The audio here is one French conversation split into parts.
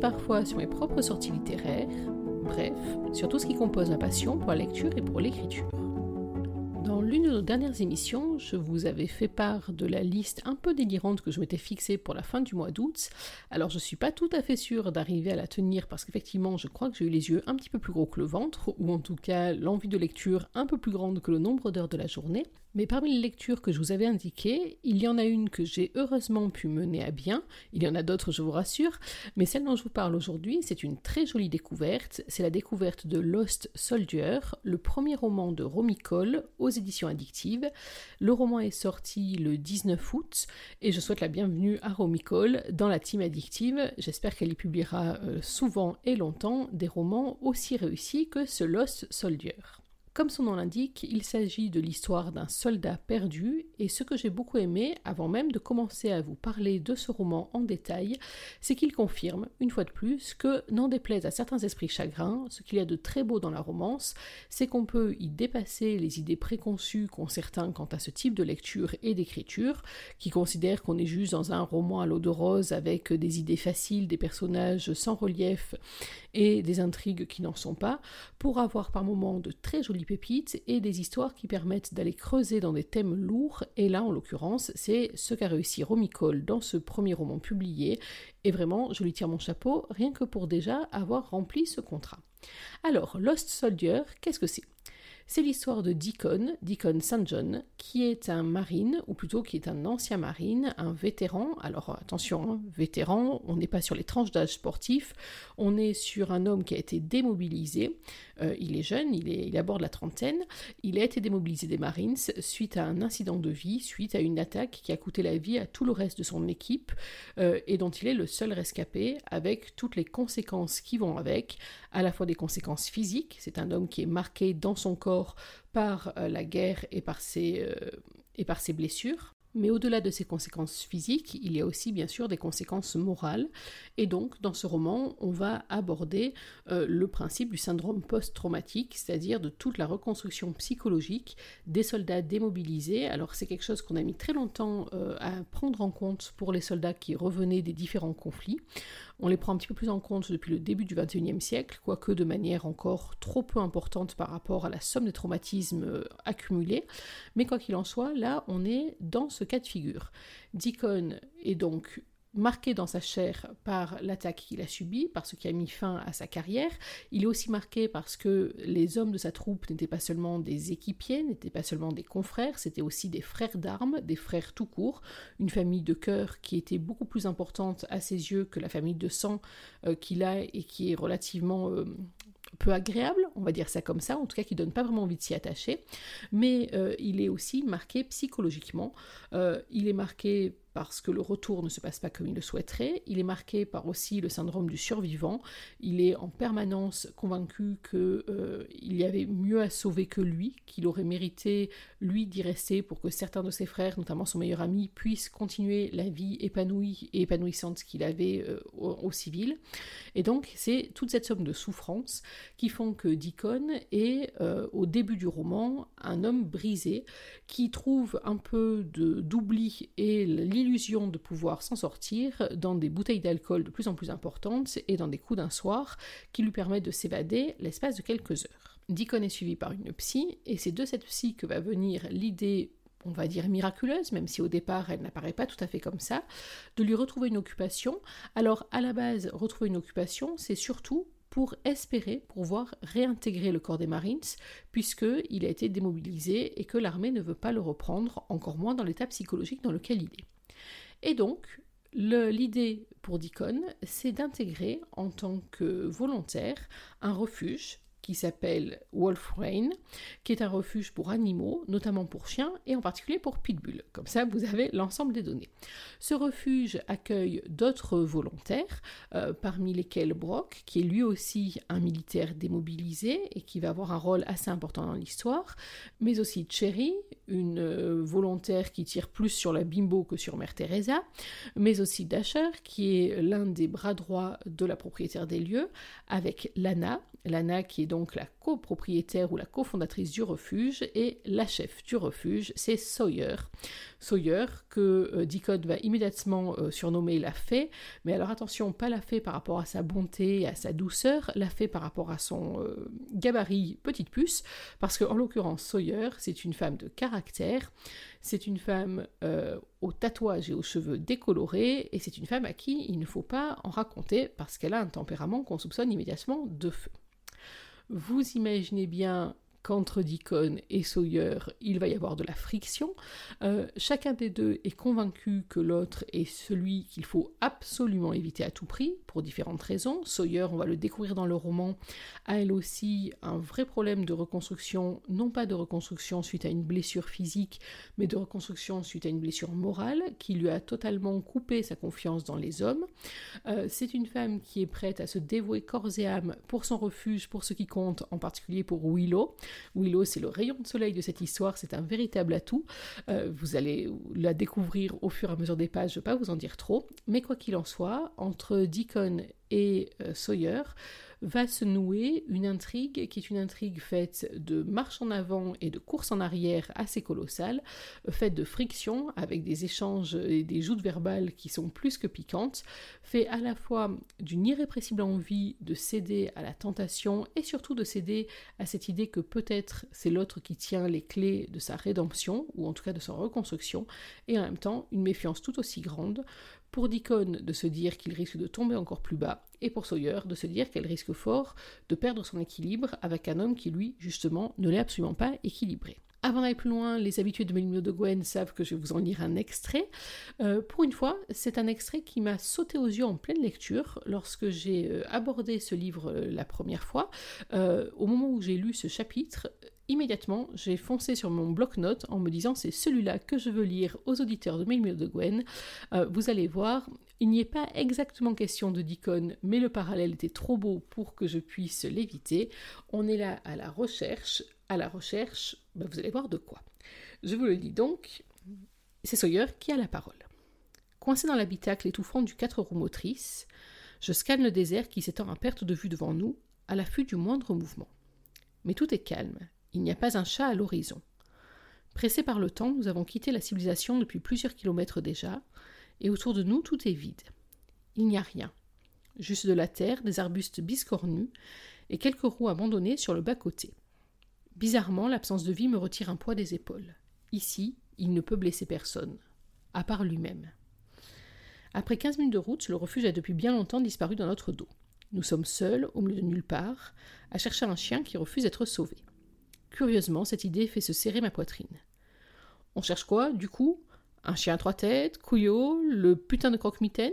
parfois sur mes propres sorties littéraires, bref, sur tout ce qui compose ma passion pour la lecture et pour l'écriture. Dans l'une de nos dernières émissions, je vous avais fait part de la liste un peu délirante que je m'étais fixée pour la fin du mois d'août. Alors je suis pas tout à fait sûre d'arriver à la tenir parce qu'effectivement je crois que j'ai eu les yeux un petit peu plus gros que le ventre, ou en tout cas l'envie de lecture un peu plus grande que le nombre d'heures de la journée. Mais parmi les lectures que je vous avais indiquées, il y en a une que j'ai heureusement pu mener à bien, il y en a d'autres je vous rassure, mais celle dont je vous parle aujourd'hui, c'est une très jolie découverte, c'est la découverte de Lost Soldier, le premier roman de Romy Cole aux éditions addictives. Le roman est sorti le 19 août et je souhaite la bienvenue à Romy Cole dans la team addictive. J'espère qu'elle y publiera euh, souvent et longtemps des romans aussi réussis que ce Lost Soldier. Comme son nom l'indique, il s'agit de l'histoire d'un soldat perdu, et ce que j'ai beaucoup aimé, avant même de commencer à vous parler de ce roman en détail, c'est qu'il confirme, une fois de plus, que, n'en déplaise à certains esprits chagrins, ce qu'il y a de très beau dans la romance, c'est qu'on peut y dépasser les idées préconçues qu'ont certains quant à ce type de lecture et d'écriture, qui considèrent qu'on est juste dans un roman à l'eau de rose avec des idées faciles, des personnages sans relief et des intrigues qui n'en sont pas, pour avoir par moments de très jolies pépites et des histoires qui permettent d'aller creuser dans des thèmes lourds, et là en l'occurrence c'est ce qu'a réussi Romy Cole dans ce premier roman publié, et vraiment je lui tire mon chapeau rien que pour déjà avoir rempli ce contrat. Alors, Lost Soldier, qu'est-ce que c'est? C'est l'histoire de Deacon, Deacon St. John, qui est un marine, ou plutôt qui est un ancien marine, un vétéran. Alors attention, hein, vétéran, on n'est pas sur les tranches d'âge sportif, on est sur un homme qui a été démobilisé. Euh, il est jeune, il, est, aborde la trentaine. Il a été démobilisé des Marines suite à un incident de vie, suite à une attaque qui a coûté la vie à tout le reste de son équipe euh, et dont il est le seul rescapé, avec toutes les conséquences qui vont avec, à la fois des conséquences physiques. C'est un homme qui est marqué dans son corps par euh, la guerre et par ses, euh, et par ses blessures. Mais au-delà de ces conséquences physiques, il y a aussi bien sûr des conséquences morales. Et donc, dans ce roman, on va aborder euh, le principe du syndrome post-traumatique, c'est-à-dire de toute la reconstruction psychologique des soldats démobilisés. Alors, c'est quelque chose qu'on a mis très longtemps à prendre en compte pour les soldats qui revenaient des différents conflits. On les prend un petit peu plus en compte depuis le début du XXIe siècle, quoique de manière encore trop peu importante par rapport à la somme des traumatismes euh, accumulés. Mais quoi qu'il en soit, là, on est dans ce cas de figure. Deacon est donc marqué dans sa chair par l'attaque qu'il a subie, par ce qui a mis fin à sa carrière. Il est aussi marqué parce que les hommes de sa troupe n'étaient pas seulement des équipiers, n'étaient pas seulement des confrères, c'était aussi des frères d'armes, des frères tout court, une famille de cœur qui était beaucoup plus importante à ses yeux que la famille de sang euh, qu'il a et qui est relativement euh, peu agréable, on va dire ça comme ça, en tout cas qui donne pas vraiment envie de s'y attacher, mais euh, il est aussi marqué psychologiquement. il est marqué parce que le retour ne se passe pas comme il le souhaiterait. Il est marqué par aussi le syndrome du survivant. Il est en permanence convaincu qu'il euh, y avait mieux à sauver que lui, qu'il aurait mérité lui d'y rester pour que certains de ses frères, notamment son meilleur ami, puissent continuer la vie épanouie et épanouissante qu'il avait euh, au, civil. Et donc c'est toute cette somme de souffrances qui font que Deacon est euh, au début du roman un homme brisé qui trouve un peu d'oubli et l'illusion de pouvoir s'en sortir dans des bouteilles d'alcool de plus en plus importantes et dans des coups d'un soir qui lui permettent de s'évader l'espace de quelques heures. Deacon est suivi par une psy, et c'est de cette psy que va venir l'idée on va dire miraculeuse, même si au départ elle n'apparaît pas tout à fait comme ça, de lui retrouver une occupation. Alors à la base, retrouver une occupation, c'est surtout pour espérer pouvoir réintégrer le corps des Marines, puisqu'il a été démobilisé et que l'armée ne veut pas le reprendre, encore moins dans l'état psychologique dans lequel il est. Et donc, l'idée pour Deacon, c'est d'intégrer en tant que volontaire un refuge qui s'appelle Wolf Rain, qui est un refuge pour animaux, notamment pour chiens et en particulier pour pitbull. Comme ça, vous avez l'ensemble des données. Ce refuge accueille d'autres volontaires, euh, parmi lesquels Brock, qui est lui aussi un militaire démobilisé et qui va avoir un rôle assez important dans l'histoire, mais aussi Cherry, une euh, volontaire qui tire plus sur la bimbo que sur Mère Teresa, mais aussi Dasher, qui est l'un des bras droits de la propriétaire des lieux, avec Lana, Lana qui est donc la copropriétaire ou la cofondatrice du refuge, et la chef du refuge, c'est Sawyer. Sawyer, que euh, Deacon va immédiatement euh, surnommer la fée, mais alors attention, pas la fée par rapport à sa bonté à sa douceur, la fée par rapport à son gabarit petite puce, parce qu'en l'occurrence, Sawyer, c'est une femme de caractère, c'est une femme aux tatouages et aux cheveux décolorés, et c'est une femme à qui il ne faut pas en raconter parce qu'elle a un tempérament qu'on soupçonne immédiatement de feu. Vous imaginez bien qu'entre Deacon et Sawyer, il va y avoir de la friction. Euh, chacun des deux est convaincu que l'autre est celui qu'il faut absolument éviter à tout prix, pour différentes raisons. Sawyer, on va le découvrir dans le roman, a elle aussi un vrai problème de reconstruction, non pas de reconstruction suite à une blessure physique, mais de reconstruction suite à une blessure morale, qui lui a totalement coupé sa confiance dans les hommes. Euh, c'est une femme qui est prête à se dévouer corps et âme pour son refuge, pour ce qui compte, en particulier pour Willow. Willow, c'est le rayon de soleil de cette histoire, c'est un véritable atout. Euh, vous allez la découvrir au fur et à mesure des pages, je ne vais pas vous en dire trop. Mais quoi qu'il en soit, entre Deacon et euh, Sawyer, va se nouer une intrigue qui est une intrigue faite de marche en avant et de course en arrière assez colossale, faite de friction avec des échanges et des joutes verbales qui sont plus que piquantes, fait à la fois d'une irrépressible envie de céder à la tentation et surtout de céder à cette idée que peut-être c'est l'autre qui tient les clés de sa rédemption ou en tout cas de sa reconstruction et en même temps une méfiance tout aussi grande pour Deacon de se dire qu'il risque de tomber encore plus bas, et pour Sawyer de se dire qu'elle risque fort de perdre son équilibre avec un homme qui, lui, justement, ne l'est absolument pas équilibré. Avant d'aller plus loin, les habitués de Mélimio de Gwen savent que je vais vous en lire un extrait. Euh, pour une fois, c'est un extrait qui m'a sauté aux yeux en pleine lecture lorsque j'ai euh, abordé ce livre euh, la première fois. au moment où j'ai lu ce chapitre, immédiatement, j'ai foncé sur mon bloc-notes en me disant c'est celui-là que je veux lire aux auditeurs de Mail de Gwen. Euh, vous allez voir, il n'y est pas exactement question de Deacon, mais le parallèle était trop beau pour que je puisse l'éviter. On est là à la recherche. À la recherche, bah, vous allez voir de quoi. Je vous le dis donc, c'est Sawyer qui a la parole. Coincé dans l'habitacle étouffant du quatre roues motrices, je scanne le désert qui s'étend à perte de vue devant nous, à l'affût du moindre mouvement. Mais tout est calme, il n'y a pas un chat à l'horizon. Pressés par le temps, nous avons quitté la civilisation depuis plusieurs kilomètres déjà, et autour de nous tout est vide. Il n'y a rien. Juste de la terre, des arbustes biscornus et quelques roues abandonnées sur le bas-côté. Bizarrement, l'absence de vie me retire un poids des épaules. Ici, il ne peut blesser personne, à part lui-même. Après quinze minutes de route, le refuge a depuis bien longtemps disparu dans notre dos. Nous sommes seuls, au milieu de nulle part, à chercher un chien qui refuse d'être sauvé. Curieusement, cette idée fait se serrer ma poitrine. On cherche quoi, du coup? Un chien à trois têtes, Couillot, le putain de croque-mitaine?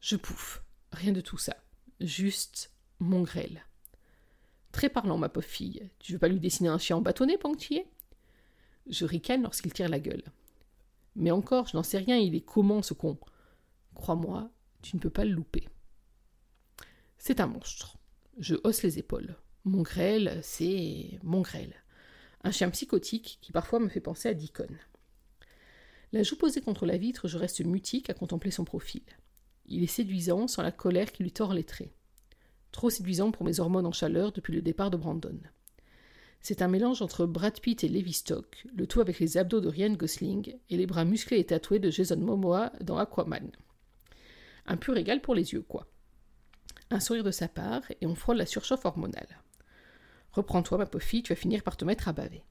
Je pouffe. Rien de tout ça. Juste mon grêle. Très parlant, ma pauvre fille. Tu veux pas lui dessiner un chien en bâtonnet, Panctier Je ricane lorsqu'il tire la gueule. Mais encore, je n'en sais rien, il est comment ce con? Crois-moi, tu ne peux pas le louper. C'est un monstre. Je hausse les épaules. Mon grêle, c'est mon grêle. Un chien psychotique qui parfois me fait penser à Deacon. La joue posée contre la vitre, je reste mutique à contempler son profil. Il est séduisant sans la colère qui lui tord les traits. Trop séduisant pour mes hormones en chaleur depuis le départ de Brandon. C'est un mélange entre Brad Pitt et Levi Stock, le tout avec les abdos de Ryan Gosling et les bras musclés et tatoués de Jason Momoa dans Aquaman. Un pur régal pour les yeux, quoi. Un sourire de sa part et on frôle la surchauffe hormonale. Reprends-toi, ma pauvre fille, tu vas finir par te mettre à baver.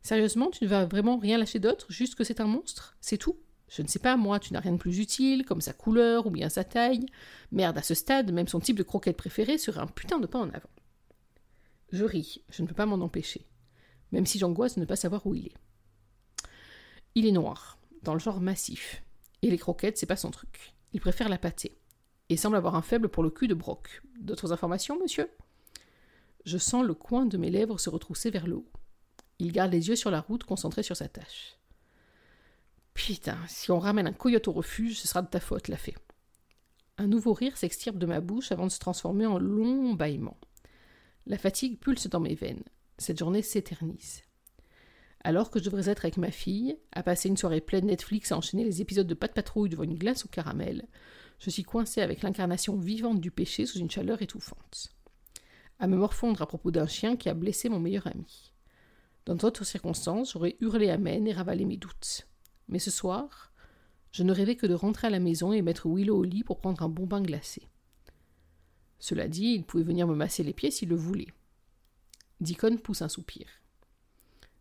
Sérieusement, tu ne vas vraiment rien lâcher d'autre, juste que c'est un monstre C'est tout Je ne sais pas, moi, tu n'as rien de plus utile, comme sa couleur ou bien sa taille. Merde, à ce stade, même son type de croquette préféré serait un putain de pas en avant. Je ris, je ne peux pas m'en empêcher, même si j'angoisse de ne pas savoir où il est. Il est noir, dans le genre massif, et les croquettes, c'est pas son truc. Il préfère la pâtée, et semble avoir un faible pour le cul de Brock. D'autres informations, monsieur? Je sens le coin de mes lèvres se retrousser vers le haut. Il garde les yeux sur la route, concentré sur sa tâche. Putain, si on ramène un coyote au refuge, ce sera de ta faute, la fée. Un nouveau rire s'extirpe de ma bouche avant de se transformer en long bâillement. La fatigue pulse dans mes veines. Cette journée s'éternise. Alors que je devrais être avec ma fille, à passer une soirée pleine Netflix à enchaîner les épisodes de Pas de patrouille devant une glace au caramel, je suis coincée avec l'incarnation vivante du péché sous une chaleur étouffante. À me morfondre à propos d'un chien qui a blessé mon meilleur ami. Dans d'autres circonstances, j'aurais hurlé Amen et ravalé mes doutes. Mais ce soir, je ne rêvais que de rentrer à la maison et mettre Willow au lit pour prendre un bon bain glacé. Cela dit, il pouvait venir me masser les pieds s'il le voulait. Deacon pousse un soupir.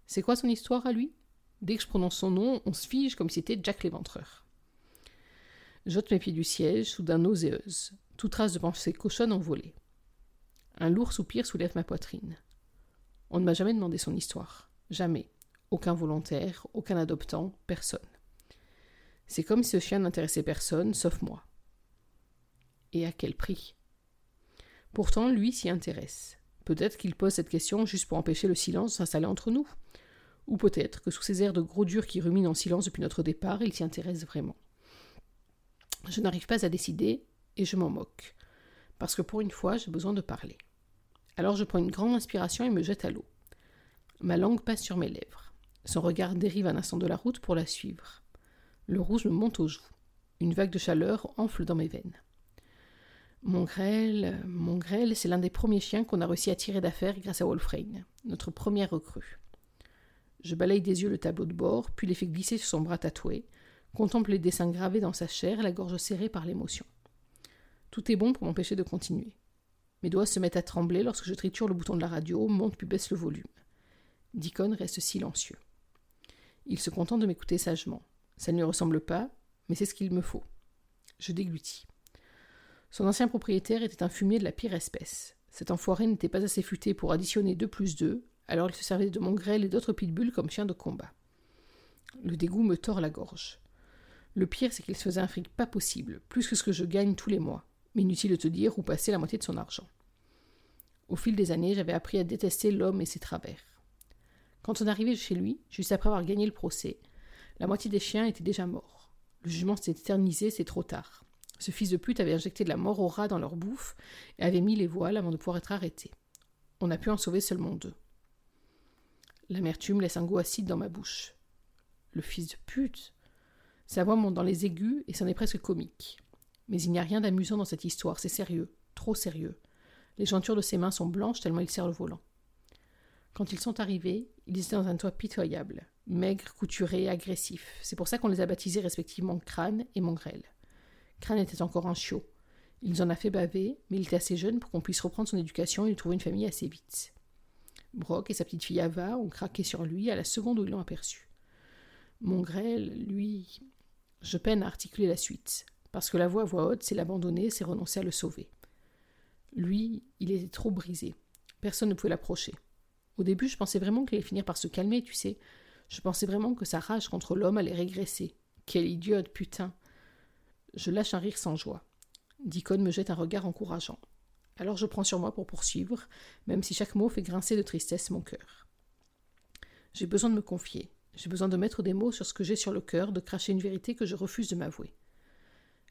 C'est quoi son histoire à lui? Dès que je prononce son nom, on se fige comme si c'était Jack l'éventreur. J'ôte mes pieds du siège, soudain nauséeuse, toute trace de pensée cochonne envolée. Un lourd soupir soulève ma poitrine. On ne m'a jamais demandé son histoire. Jamais. Aucun volontaire, aucun adoptant, personne. C'est comme si ce chien n'intéressait personne, sauf moi. Et à quel prix? Pourtant, lui s'y intéresse. Peut-être qu'il pose cette question juste pour empêcher le silence de s'installer entre nous. Ou peut-être que sous ces airs de gros dur qui ruminent en silence depuis notre départ, il s'y intéresse vraiment. Je n'arrive pas à décider, et je m'en moque. Parce que pour une fois, j'ai besoin de parler. Alors je prends une grande inspiration et me jette à l'eau. Ma langue passe sur mes lèvres. Son regard dérive un instant de la route pour la suivre. Le rouge me monte aux joues. Une vague de chaleur enfle dans mes veines. Mon grêle, mon grêle, c'est l'un des premiers chiens qu'on a réussi à tirer d'affaire grâce à Wolfrain, notre première recrue. Je balaye des yeux le tableau de bord, puis les fais glisser sur son bras tatoué, contemple les dessins gravés dans sa chair, la gorge serrée par l'émotion. Tout est bon pour m'empêcher de continuer. Mes doigts se mettent à trembler lorsque je triture le bouton de la radio, monte puis baisse le volume. Deacon reste silencieux. Il se contente de m'écouter sagement. Ça ne lui ressemble pas, mais c'est ce qu'il me faut. Je déglutis. Son ancien propriétaire était un fumier de la pire espèce. Cet enfoiré n'était pas assez futé pour additionner 2 plus 2, alors il se servait de mon grêle et d'autres pitbulls comme chien de combat. Le dégoût me tord la gorge. Le pire, c'est qu'il se faisait un fric pas possible, plus que ce que je gagne tous les mois, mais inutile de te dire où passer la moitié de son argent. Au fil des années, j'avais appris à détester l'homme et ses travers. Quand on arrivait chez lui, juste après avoir gagné le procès, la moitié des chiens étaient déjà morts. Le jugement s'était éternisé, c'est trop tard. Ce fils de pute avait injecté de la mort aux rats dans leur bouffe et avait mis les voiles avant de pouvoir être arrêté. On a pu en sauver seulement deux. L'amertume laisse un goût acide dans ma bouche. Le fils de pute Sa voix monte dans les aigus et c'en est presque comique. Mais il n'y a rien d'amusant dans cette histoire, c'est sérieux, trop sérieux. Les jointures de ses mains sont blanches tellement il serre le volant. Quand ils sont arrivés, ils étaient dans un toit pitoyable, maigre, couturé, agressif. C'est pour ça qu'on les a baptisés respectivement Crâne et Mongrel. Crâne était encore un chiot. Il en a fait baver, mais il était assez jeune pour qu'on puisse reprendre son éducation et lui trouver une famille assez vite. Brock et sa petite fille Ava ont craqué sur lui à la seconde où ils l'ont aperçu. Mongrel, lui. Je peine à articuler la suite, parce que la voix à voix haute, c'est l'abandonner, c'est renoncer à le sauver. Lui, il était trop brisé. Personne ne pouvait l'approcher. Au début, je pensais vraiment qu'il allait finir par se calmer, tu sais. Je pensais vraiment que sa rage contre l'homme allait régresser. Quel idiote, putain. Je lâche un rire sans joie. Deacon me jette un regard encourageant. Alors je prends sur moi pour poursuivre, même si chaque mot fait grincer de tristesse mon cœur. J'ai besoin de me confier. J'ai besoin de mettre des mots sur ce que j'ai sur le cœur, de cracher une vérité que je refuse de m'avouer.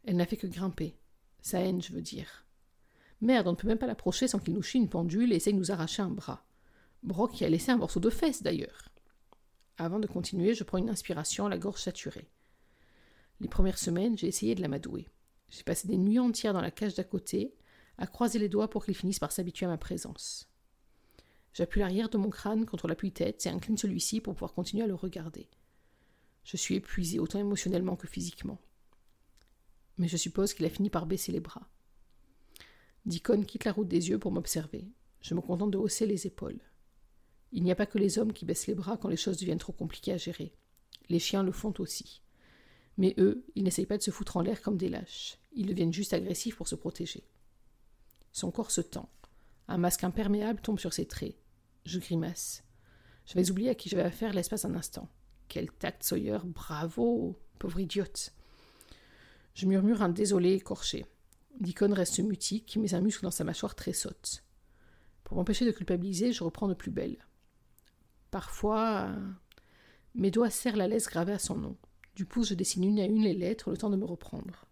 Elle n'a fait que grimper. Sa haine, je veux dire. Merde, on ne peut même pas l'approcher sans qu'il nous chie une pendule et essaye de nous arracher un bras. Brock y a laissé un morceau de fesse, d'ailleurs. Avant de continuer, je prends une inspiration, la gorge saturée. Les premières semaines, j'ai essayé de l'amadouer. J'ai passé des nuits entières dans la cage d'à côté, à croiser les doigts pour qu'il finisse par s'habituer à ma présence. J'appuie l'arrière de mon crâne contre l'appui-tête et incline celui-ci pour pouvoir continuer à le regarder. Je suis épuisé autant émotionnellement que physiquement. Mais je suppose qu'il a fini par baisser les bras. Deacon quitte la route des yeux pour m'observer. Je me contente de hausser les épaules. Il n'y a pas que les hommes qui baissent les bras quand les choses deviennent trop compliquées à gérer. Les chiens le font aussi. Mais eux, ils n'essayent pas de se foutre en l'air comme des lâches. Ils deviennent juste agressifs pour se protéger. Son corps se tend. Un masque imperméable tombe sur ses traits. Je grimace. J'avais oublié à qui j'avais affaire l'espace un instant. Quel tact, Sawyer Bravo Pauvre idiote Je murmure un désolé écorché. Deacon reste mutique, mais un muscle dans sa mâchoire tressaute. Pour m'empêcher de culpabiliser, je reprends de plus belle. Parfois, mes doigts serrent la laisse gravée à son nom. Du pouce, je dessine une à une les lettres, le temps de me reprendre.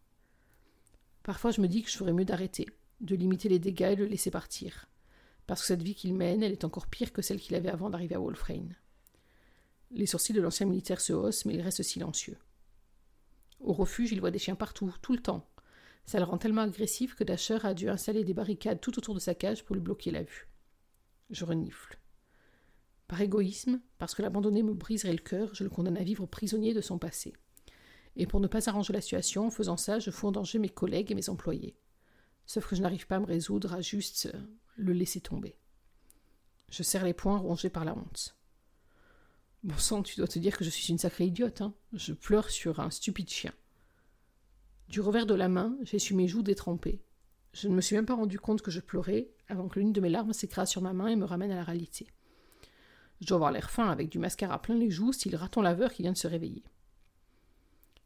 Parfois, je me dis que je ferais mieux d'arrêter, de limiter les dégâts et de le laisser partir. Parce que cette vie qu'il mène, elle est encore pire que celle qu'il avait avant d'arriver à Wolfrain. Les sourcils de l'ancien militaire se haussent, mais il reste silencieux. Au refuge, il voit des chiens partout, tout le temps. Ça le rend tellement agressif que Dasher a dû installer des barricades tout autour de sa cage pour lui bloquer la vue. Je renifle. Par égoïsme, parce que l'abandonner me briserait le cœur, je le condamne à vivre prisonnier de son passé. Et pour ne pas arranger la situation, en faisant ça, je fous en danger mes collègues et mes employés. Sauf que je n'arrive pas à me résoudre à juste euh, le laisser tomber. Je serre les poings rongés par la honte. Bon sang, tu dois te dire que je suis une sacrée idiote, hein. Je pleure sur un stupide chien. Du revers de la main, j'essuie mes joues détrempées. Je ne me suis même pas rendu compte que je pleurais avant que l'une de mes larmes s'écrase sur ma main et me ramène à la réalité. Je dois avoir l'air fin avec du mascara plein les joues, style raton laveur qui vient de se réveiller.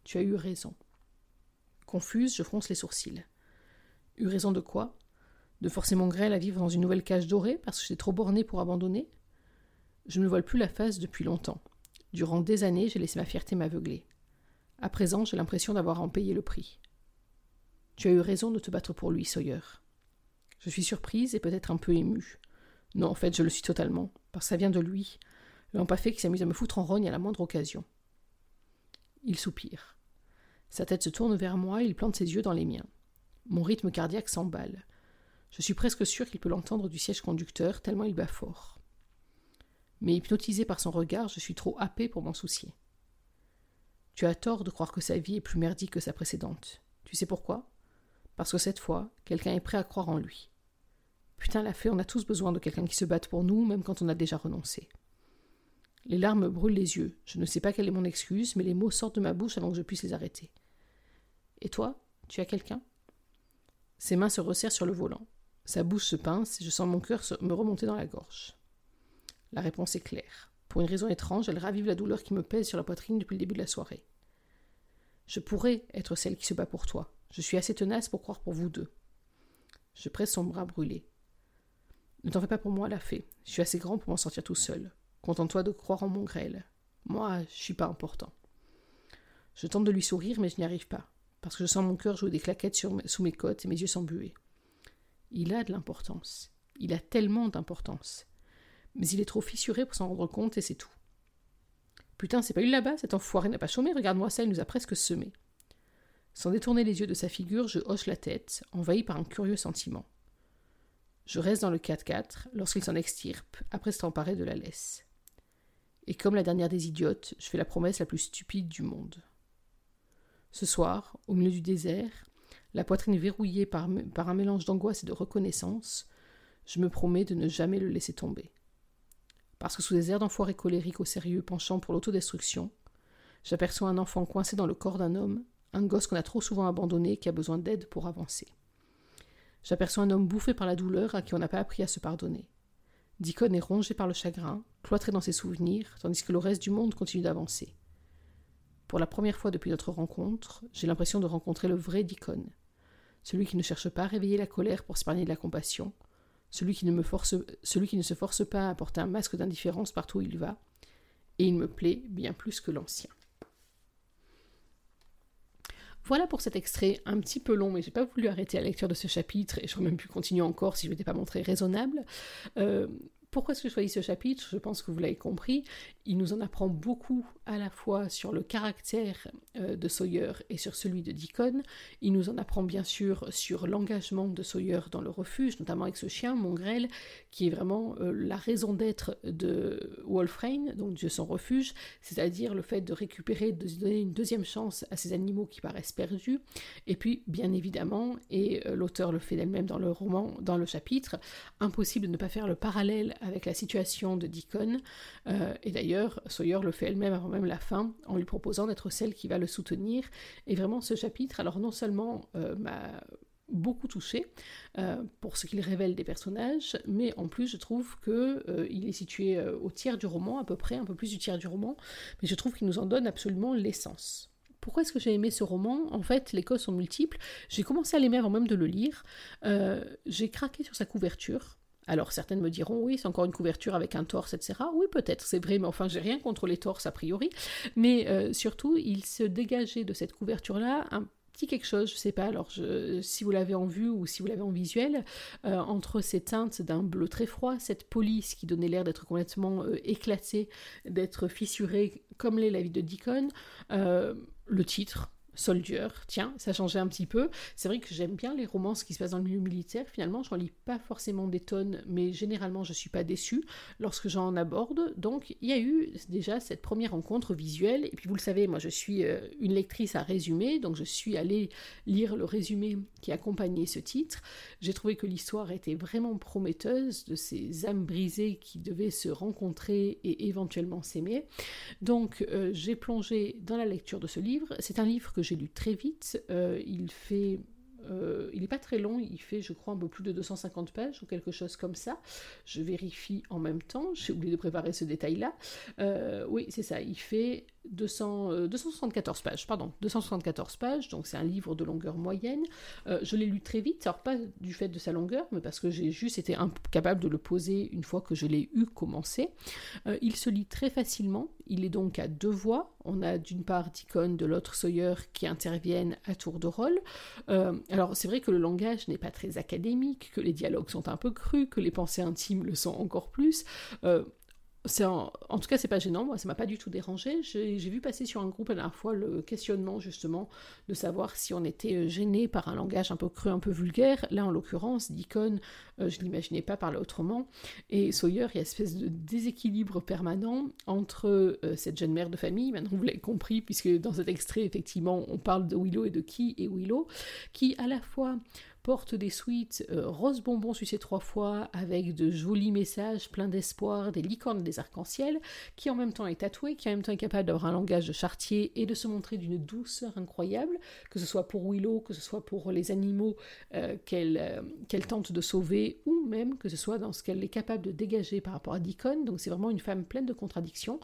Tu as eu raison. Confuse, je fronce les sourcils. Eu raison de quoi? De forcer mon grêle à vivre dans une nouvelle cage dorée parce que j'ai trop borné pour abandonner? Je ne me voile plus la face depuis longtemps. Durant des années, j'ai laissé ma fierté m'aveugler. À présent, j'ai l'impression d'avoir en payé le prix. Tu as eu raison de te battre pour lui, Sawyer. Je suis surprise et peut-être un peu émue. Non, en fait, je le suis totalement, parce que ça vient de lui, fait qui s'amuse à me foutre en rogne à la moindre occasion. Il soupire. Sa tête se tourne vers moi et il plante ses yeux dans les miens. Mon rythme cardiaque s'emballe. Je suis presque sûr qu'il peut l'entendre du siège conducteur, tellement il bat fort. Mais hypnotisé par son regard, je suis trop happé pour m'en soucier. Tu as tort de croire que sa vie est plus merdique que sa précédente. Tu sais pourquoi? Parce que cette fois, quelqu'un est prêt à croire en lui. Putain, la fée, on a tous besoin de quelqu'un qui se batte pour nous, même quand on a déjà renoncé. Les larmes brûlent les yeux. Je ne sais pas quelle est mon excuse, mais les mots sortent de ma bouche avant que je puisse les arrêter. Et toi, tu as quelqu'un? Ses mains se resserrent sur le volant. Sa bouche se pince et je sens mon cœur me remonter dans la gorge. La réponse est claire. Pour une raison étrange, elle ravive la douleur qui me pèse sur la poitrine depuis le début de la soirée. Je pourrais être celle qui se bat pour toi. Je suis assez tenace pour croire pour vous deux. Je presse son bras brûlé. Ne t'en fais pas pour moi, la fée. Je suis assez grand pour m'en sortir tout seul. Contente-toi de croire en mon grêle. Moi, je suis pas important. Je tente de lui sourire, mais je n'y arrive pas parce que je sens mon cœur jouer des claquettes sous mes côtes et mes yeux s'embuer. Il a de l'importance. Il a tellement d'importance. Mais il est trop fissuré pour s'en rendre compte et c'est tout. Putain, c'est pas lui là-bas, cet enfoiré n'a pas chômé, regarde-moi ça, il nous a presque semé. Sans détourner les yeux de sa figure, je hoche la tête, envahi par un curieux sentiment. Je reste dans le 4-4 lorsqu'il s'en extirpe, après s'être emparé de la laisse. Et comme la dernière des idiotes, je fais la promesse la plus stupide du monde. Ce soir, au milieu du désert, la poitrine verrouillée par, un mélange d'angoisse et de reconnaissance, je me promets de ne jamais le laisser tomber. Parce que sous des airs d'enfoiré colérique au sérieux penchant pour l'autodestruction, j'aperçois un enfant coincé dans le corps d'un homme, un gosse qu'on a trop souvent abandonné qui a besoin d'aide pour avancer. J'aperçois un homme bouffé par la douleur à qui on n'a pas appris à se pardonner. Dicon est rongé par le chagrin, cloîtré dans ses souvenirs, tandis que le reste du monde continue d'avancer. Pour la première fois depuis notre rencontre, j'ai l'impression de rencontrer le vrai Dicon. Celui qui ne cherche pas à réveiller la colère pour s'épargner de la compassion, celui qui, ne se force pas à porter un masque d'indifférence partout où il va, et il me plaît bien plus que l'ancien. Voilà pour cet extrait un petit peu long, mais j'ai pas voulu arrêter la lecture de ce chapitre et j'aurais même pu continuer encore si je n'étais pas montré raisonnable. Euh, pourquoi est-ce que je choisis ce chapitre? Je pense que vous l'avez compris. Il nous en apprend beaucoup à la fois sur le caractère euh, de Sawyer et sur celui de Deacon. Il nous en apprend bien sûr sur l'engagement de Sawyer dans le refuge, notamment avec ce chien, Mongrel, qui est vraiment euh, la raison d'être de Wolfrain, donc de son refuge, c'est-à-dire le fait de récupérer, de donner une deuxième chance à ces animaux qui paraissent perdus. Et puis, bien évidemment, et euh, l'auteur le fait d'elle-même dans le roman, dans le chapitre, impossible de ne pas faire le parallèle avec la situation de Deacon. Euh, et d'ailleurs, Sawyer le fait elle-même avant même la fin, en lui proposant d'être celle qui va le soutenir. Et vraiment, ce chapitre, alors non seulement euh, m'a beaucoup touché euh, pour ce qu'il révèle des personnages, mais en plus je trouve que il est situé au tiers du roman, à peu près, un peu plus du tiers du roman, mais je trouve qu'il nous en donne absolument l'essence. Pourquoi est-ce que j'ai aimé ce roman? En fait, les causes sont multiples. J'ai commencé à l'aimer avant même de le lire. j'ai craqué sur sa couverture. Alors certaines me diront oui, c'est encore une couverture avec un torse, etc. Oui, peut-être, c'est vrai, mais enfin, j'ai rien contre les torses a priori. Mais euh, surtout, il se dégageait de cette couverture-là un petit quelque chose, je sais pas, alors si vous l'avez en vue ou si vous l'avez en visuel, euh, entre ces teintes d'un bleu très froid, cette police qui donnait l'air d'être complètement euh, éclatée, d'être fissurée comme l'est la vie de Deacon, le titre, Soldier, tiens, ça changeait un petit peu. C'est vrai que j'aime bien les romances qui se passent dans le milieu militaire. Finalement, je n'en lis pas forcément des tonnes, mais généralement, je suis pas déçue lorsque j'en aborde. Donc, il y a eu déjà cette première rencontre visuelle. Et puis, vous le savez, moi, je suis euh, une lectrice à résumer, donc je suis allée lire le résumé qui accompagnait ce titre. J'ai trouvé que l'histoire était vraiment prometteuse de ces âmes brisées qui devaient se rencontrer et éventuellement s'aimer. Donc, euh, j'ai plongé dans la lecture de ce livre. C'est un livre que j'ai lu très vite. Euh, il fait euh, il n'est pas très long, il fait, je crois, un peu plus de 250 pages ou quelque chose comme ça. Je vérifie en même temps, j'ai oublié de préparer ce détail-là. Euh, oui, c'est ça, il fait 200, 274 euh, pages, pardon, 274 pages, donc c'est un livre de longueur moyenne. Euh, je l'ai lu très vite, alors pas du fait de sa longueur, mais parce que j'ai juste été incapable de le poser une fois que je l'ai eu commencé. Euh, il se lit très facilement, il est donc à deux voix. On a d'une part Deacon, de l'autre Sawyer qui interviennent à tour de rôle. alors c'est vrai que le langage n'est pas très académique, que les dialogues sont un peu crus, que les pensées intimes le sont encore plus en, tout cas, c'est pas gênant, moi, ça m'a pas du tout dérangé. J'ai vu passer sur un groupe à la fois le questionnement, justement, de savoir si on était euh, gêné par un langage un peu cru, un peu vulgaire. Là, en l'occurrence, Deacon, euh, je l'imaginais pas parler autrement. Et Sawyer, il y a une espèce de déséquilibre permanent entre euh, cette jeune mère de famille, maintenant vous l'avez compris, puisque dans cet extrait, effectivement, on parle de Willow et de qui et Willow, qui à la fois porte des suites euh, rose bonbon sucé trois fois avec de jolis messages pleins d'espoir, des licornes des arcs-en-ciel, qui en même temps est tatoué, qui en même temps est capable d'avoir un langage de chartier et de se montrer d'une douceur incroyable, que ce soit pour Willow, que ce soit pour les animaux euh, euh, qu'elle tente de sauver, ou même que ce soit dans ce qu'elle est capable de dégager par rapport à Deacon. Donc c'est vraiment une femme pleine de contradictions.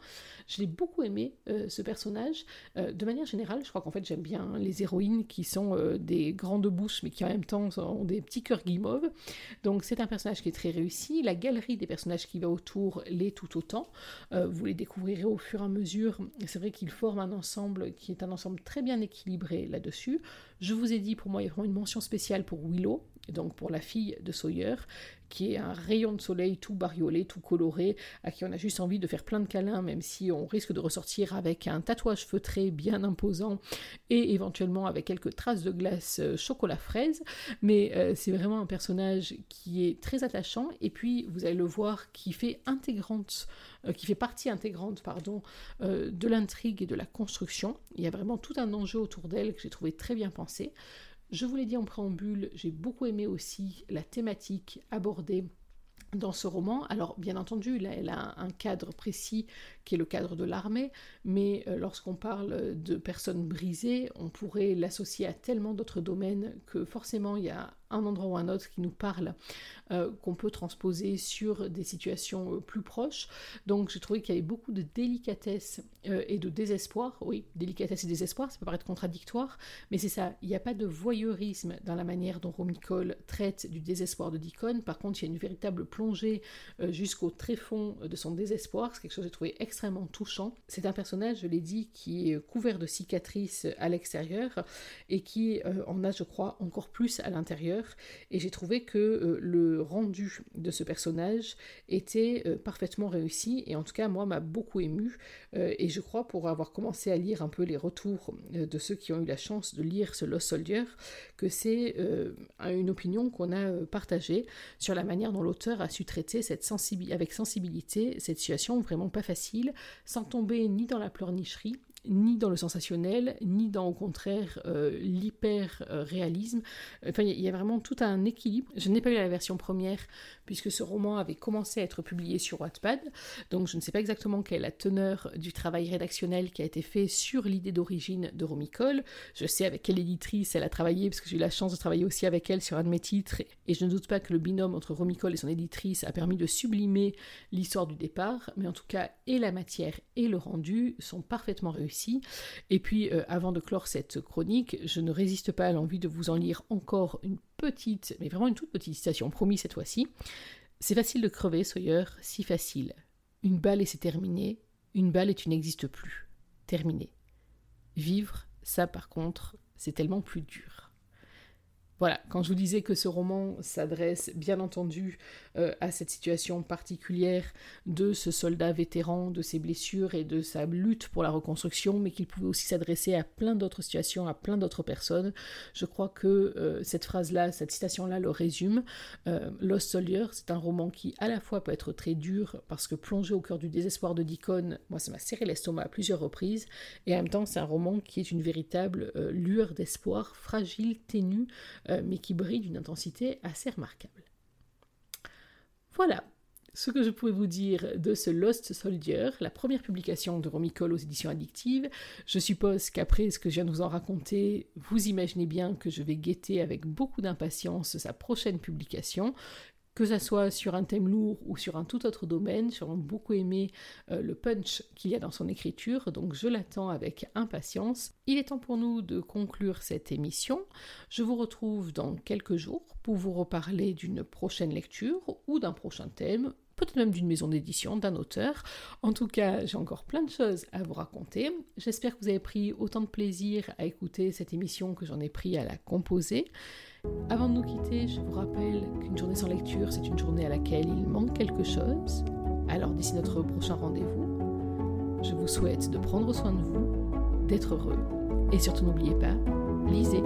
Je l'ai beaucoup aimé ce personnage. de manière générale, je crois qu'en fait j'aime bien les héroïnes qui sont des grandes bouches mais qui en même temps ont des petits cœurs guimauves. Donc c'est un personnage qui est très réussi. La galerie des personnages qui va autour l'est tout autant. Euh, vous les découvrirez au fur et à mesure. C'est vrai qu'ils forment un ensemble qui est un ensemble très bien équilibré là-dessus. Je vous ai dit, pour moi, il y a vraiment une mention spéciale pour Willow, donc pour la fille de Sawyer, qui est un rayon de soleil tout bariolé, tout coloré, à qui on a juste envie de faire plein de câlins, même si on risque de ressortir avec un tatouage feutré bien imposant et éventuellement avec quelques traces de glace euh, chocolat fraise. Mais euh, c'est vraiment un personnage qui est très attachant, et puis vous allez le voir qui fait intégrante, euh, qui fait partie intégrante, pardon, de l'intrigue et de la construction. Il y a vraiment tout un enjeu autour d'elle que j'ai trouvé très bien pensé. Je vous l'ai dit en préambule, j'ai beaucoup aimé aussi la thématique abordée dans ce roman. Alors, bien entendu, là, elle a un cadre précis qui est le cadre de l'armée, mais euh, lorsqu'on parle de personnes brisées, on pourrait l'associer à tellement d'autres domaines que forcément il y a un endroit ou un autre qui nous parle, euh, qu'on peut transposer sur des situations euh, plus proches. Donc j'ai trouvé qu'il y avait beaucoup de délicatesse et de désespoir. Oui, délicatesse et désespoir, ça peut paraître contradictoire, mais c'est ça. Il n'y a pas de voyeurisme dans la manière dont Romy Cole traite du désespoir de Deacon. Par contre, il y a une véritable plongée jusqu'au tréfond de son désespoir. C'est quelque chose que j'ai trouvé extrêmement touchant. C'est un personnage, je l'ai dit, qui est couvert de cicatrices à l'extérieur et qui en a, je crois, encore plus à l'intérieur et j'ai trouvé que euh, le rendu de ce personnage était euh, parfaitement réussi, et en tout cas, moi, m'a beaucoup ému, euh, et je crois, pour avoir commencé à lire un peu les retours de ceux qui ont eu la chance de lire ce Lost Soldier, que c'est une opinion qu'on a partagée sur la manière dont l'auteur a su traiter cette avec sensibilité cette situation vraiment pas facile, sans tomber ni dans la pleurnicherie, ni dans le sensationnel, ni dans au contraire euh, l'hyper-réalisme. Enfin, il y a vraiment tout un équilibre. Je n'ai pas eu la version première puisque ce roman avait commencé à être publié sur Wattpad, donc je ne sais pas exactement quelle est la teneur du travail rédactionnel qui a été fait sur l'idée d'origine de Romy Cole. Je sais avec quelle éditrice elle a travaillé, parce que j'ai eu la chance de travailler aussi avec elle sur un de mes titres, et je ne doute pas que le binôme entre Romy Cole et son éditrice a permis de sublimer l'histoire du départ, mais en tout cas, et la matière et le rendu sont parfaitement réussis. Et puis, euh, avant de clore cette chronique, je ne résiste pas à l'envie de vous en lire encore une petite, mais vraiment une toute petite citation, promis cette fois-ci. C'est facile de crever, Sawyer, si facile. Une balle et c'est terminé, une balle et tu n'existes plus. Terminé. Vivre, ça par contre, c'est tellement plus dur. Voilà, quand je vous disais que ce roman s'adresse bien entendu euh, à cette situation particulière de ce soldat vétéran, de ses blessures et de sa lutte pour la reconstruction, mais qu'il pouvait aussi s'adresser à plein d'autres situations, à plein d'autres personnes, je crois que euh, cette phrase-là, cette citation-là le résume. Euh, Lost Soldier, c'est un roman qui à la fois peut être très dur, parce que plongé au cœur du désespoir de Deacon, moi ça m'a serré l'estomac à plusieurs reprises, et en même temps c'est un roman qui est une véritable lueur d'espoir, fragile, ténue, euh, mais qui brille d'une intensité assez remarquable. Voilà ce que je pouvais vous dire de ce Lost Soldier, la première publication de Romy Cole aux éditions addictives. Je suppose qu'après ce que je viens de vous en raconter, vous imaginez bien que je vais guetter avec beaucoup d'impatience sa prochaine publication, que ce soit sur un thème lourd ou sur un tout autre domaine. J'ai beaucoup aimé euh, le punch qu'il y a dans son écriture, donc je l'attends avec impatience. Il est temps pour nous de conclure cette émission. Je vous retrouve dans quelques jours pour vous reparler d'une prochaine lecture ou d'un prochain thème peut-être même d'une maison d'édition, d'un auteur. En tout cas, j'ai encore plein de choses à vous raconter. J'espère que vous avez pris autant de plaisir à écouter cette émission que j'en ai pris à la composer. Avant de nous quitter, je vous rappelle qu'une journée sans lecture, c'est une journée à laquelle il manque quelque chose. Alors d'ici notre prochain rendez-vous, je vous souhaite de prendre soin de vous, d'être heureux et surtout n'oubliez pas, lisez.